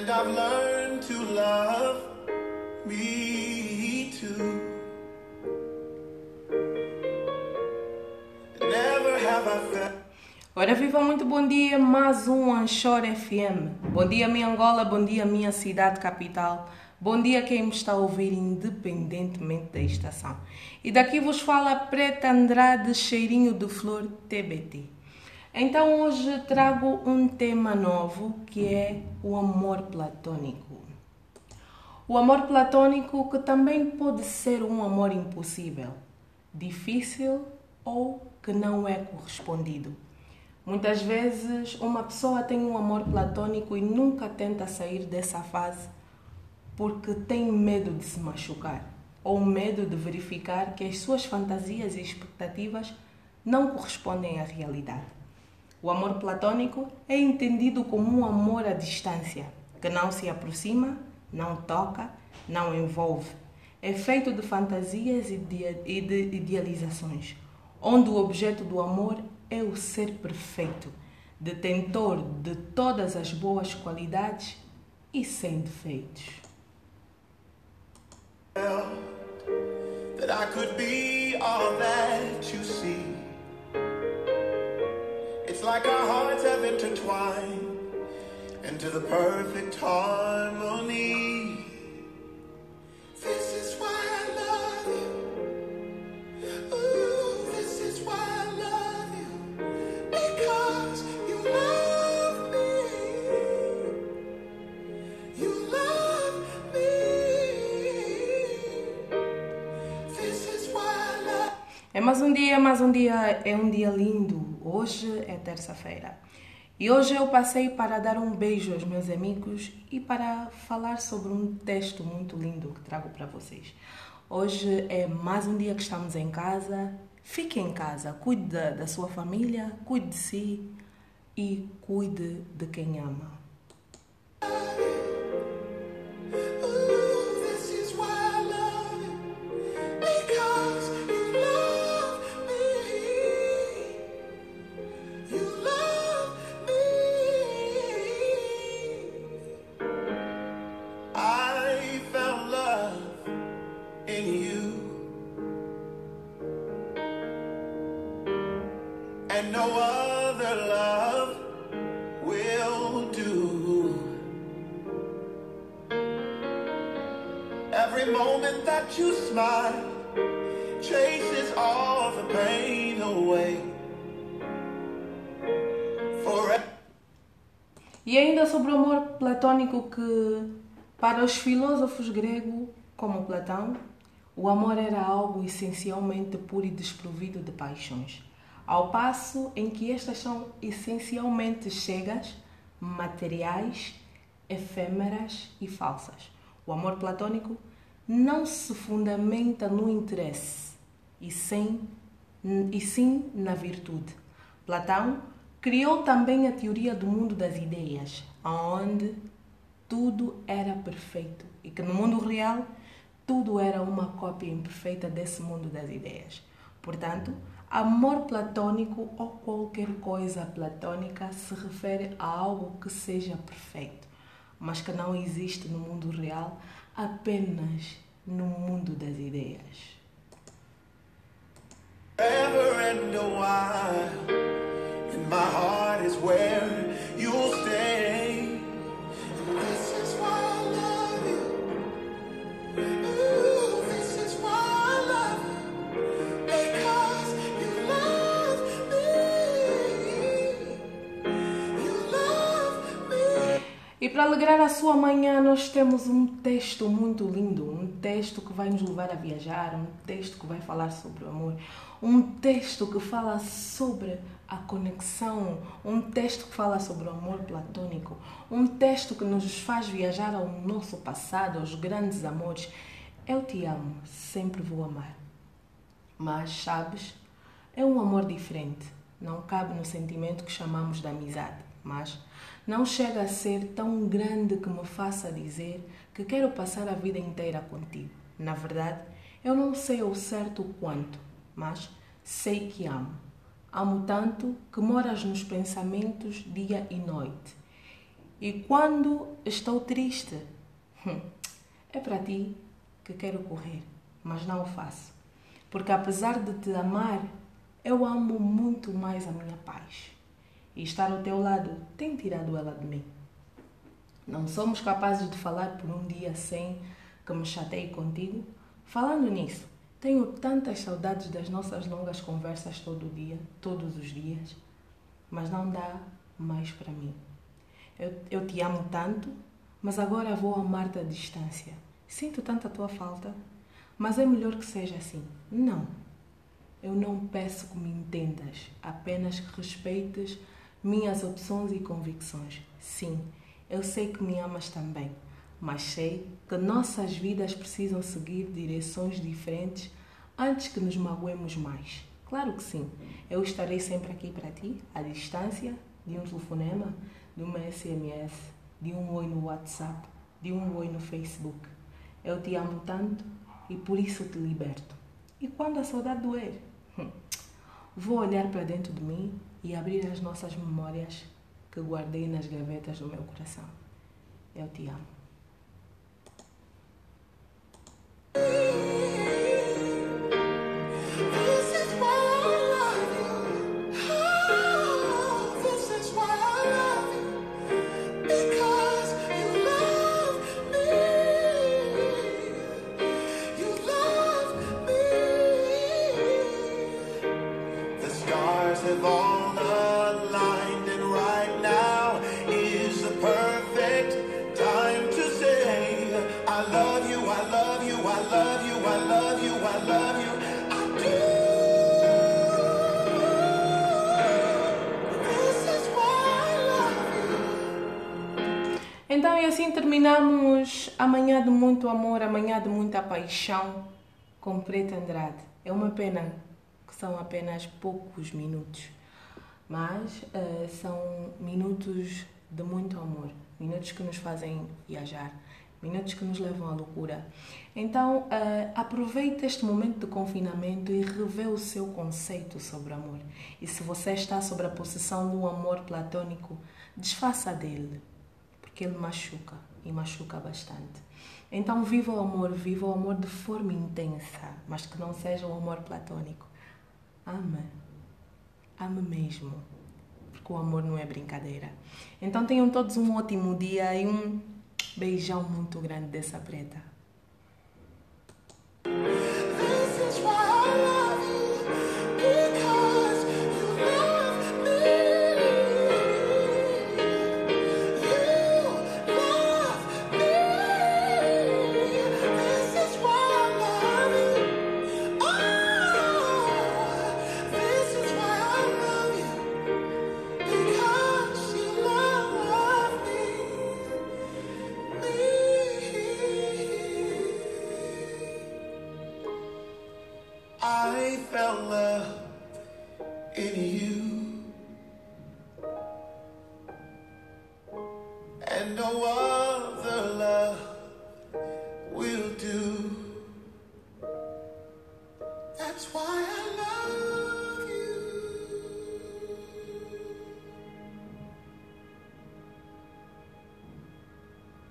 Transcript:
And I've learned to love me too. Never have I felt. Ora viva, muito bom dia, mais um Anchor FM. Bom dia minha Angola, bom dia minha cidade capital. Bom dia quem me está a ouvir independentemente da estação. E daqui vos fala Preta Andrade, cheirinho de flor TBT. Então hoje trago um tema novo que é o amor platônico. O amor platônico que também pode ser um amor impossível, difícil ou que não é correspondido. Muitas vezes uma pessoa tem um amor platônico e nunca tenta sair dessa fase porque tem medo de se machucar ou medo de verificar que as suas fantasias e expectativas não correspondem à realidade. O amor platônico é entendido como um amor à distância, que não se aproxima, não toca, não envolve. É feito de fantasias e de idealizações, onde o objeto do amor é o ser perfeito, detentor de todas as boas qualidades e sem defeitos. that I could be all that It's like our hearts have intertwined into the perfect harmony. É mais um dia, mais um dia, é um dia lindo. Hoje é terça-feira. E hoje eu passei para dar um beijo aos meus amigos e para falar sobre um texto muito lindo que trago para vocês. Hoje é mais um dia que estamos em casa. Fique em casa, cuide da, da sua família, cuide de si e cuide de quem ama. Every moment that you smile chases all the pain away. Forever. E ainda sobre o amor platônico que, para os filósofos gregos, como Platão, o amor era algo essencialmente puro e desprovido de paixões, ao passo em que estas são essencialmente cegas, materiais, efêmeras e falsas. O amor platônico não se fundamenta no interesse, e, sem, e sim na virtude. Platão criou também a teoria do mundo das ideias, onde tudo era perfeito e que no mundo real tudo era uma cópia imperfeita desse mundo das ideias. Portanto, amor platônico ou qualquer coisa platônica se refere a algo que seja perfeito, mas que não existe no mundo real, apenas no mundo das ideias. Ever and a while, E para alegrar a sua manhã, nós temos um texto muito lindo, um texto que vai nos levar a viajar, um texto que vai falar sobre o amor, um texto que fala sobre a conexão, um texto que fala sobre o amor platônico, um texto que nos faz viajar ao nosso passado, aos grandes amores. Eu te amo, sempre vou amar. Mas, sabes, é um amor diferente. Não cabe no sentimento que chamamos de amizade, mas não chega a ser tão grande que me faça dizer que quero passar a vida inteira contigo. Na verdade, eu não sei ao certo quanto, mas sei que amo. Amo tanto que moras nos pensamentos dia e noite. E quando estou triste, hum, é para ti que quero correr, mas não o faço. Porque apesar de te amar, eu amo muito mais a minha paz. E estar ao teu lado tem tirado ela de mim. Não somos capazes de falar por um dia sem que me chateie contigo? Falando nisso, tenho tantas saudades das nossas longas conversas todo dia, todos os dias, mas não dá mais para mim. Eu, eu te amo tanto, mas agora vou amar-te à distância. Sinto tanta tua falta, mas é melhor que seja assim. Não. Eu não peço que me entendas, apenas que respeites minhas opções e convicções. Sim, eu sei que me amas também mas sei que nossas vidas precisam seguir direções diferentes antes que nos magoemos mais. Claro que sim, eu estarei sempre aqui para ti, à distância de um telefonema, de uma SMS, de um oi no WhatsApp, de um oi no Facebook. Eu te amo tanto e por isso te liberto. E quando a saudade doer, hum, vou olhar para dentro de mim e abrir as nossas memórias que guardei nas gavetas do meu coração. Eu te amo. Então, e assim terminamos amanhã de muito amor, amanhã de muita paixão com Preta Andrade. É uma pena que são apenas poucos minutos, mas uh, são minutos de muito amor, minutos que nos fazem viajar, minutos que nos levam à loucura. Então, uh, aproveite este momento de confinamento e revê o seu conceito sobre amor. E se você está sobre a possessão do amor platônico, desfaça dele porque ele machuca e machuca bastante. Então, viva o amor, viva o amor de forma intensa, mas que não seja o amor platônico. Ama, ame mesmo, porque o amor não é brincadeira. Então, tenham todos um ótimo dia e um beijão muito grande dessa preta. no one.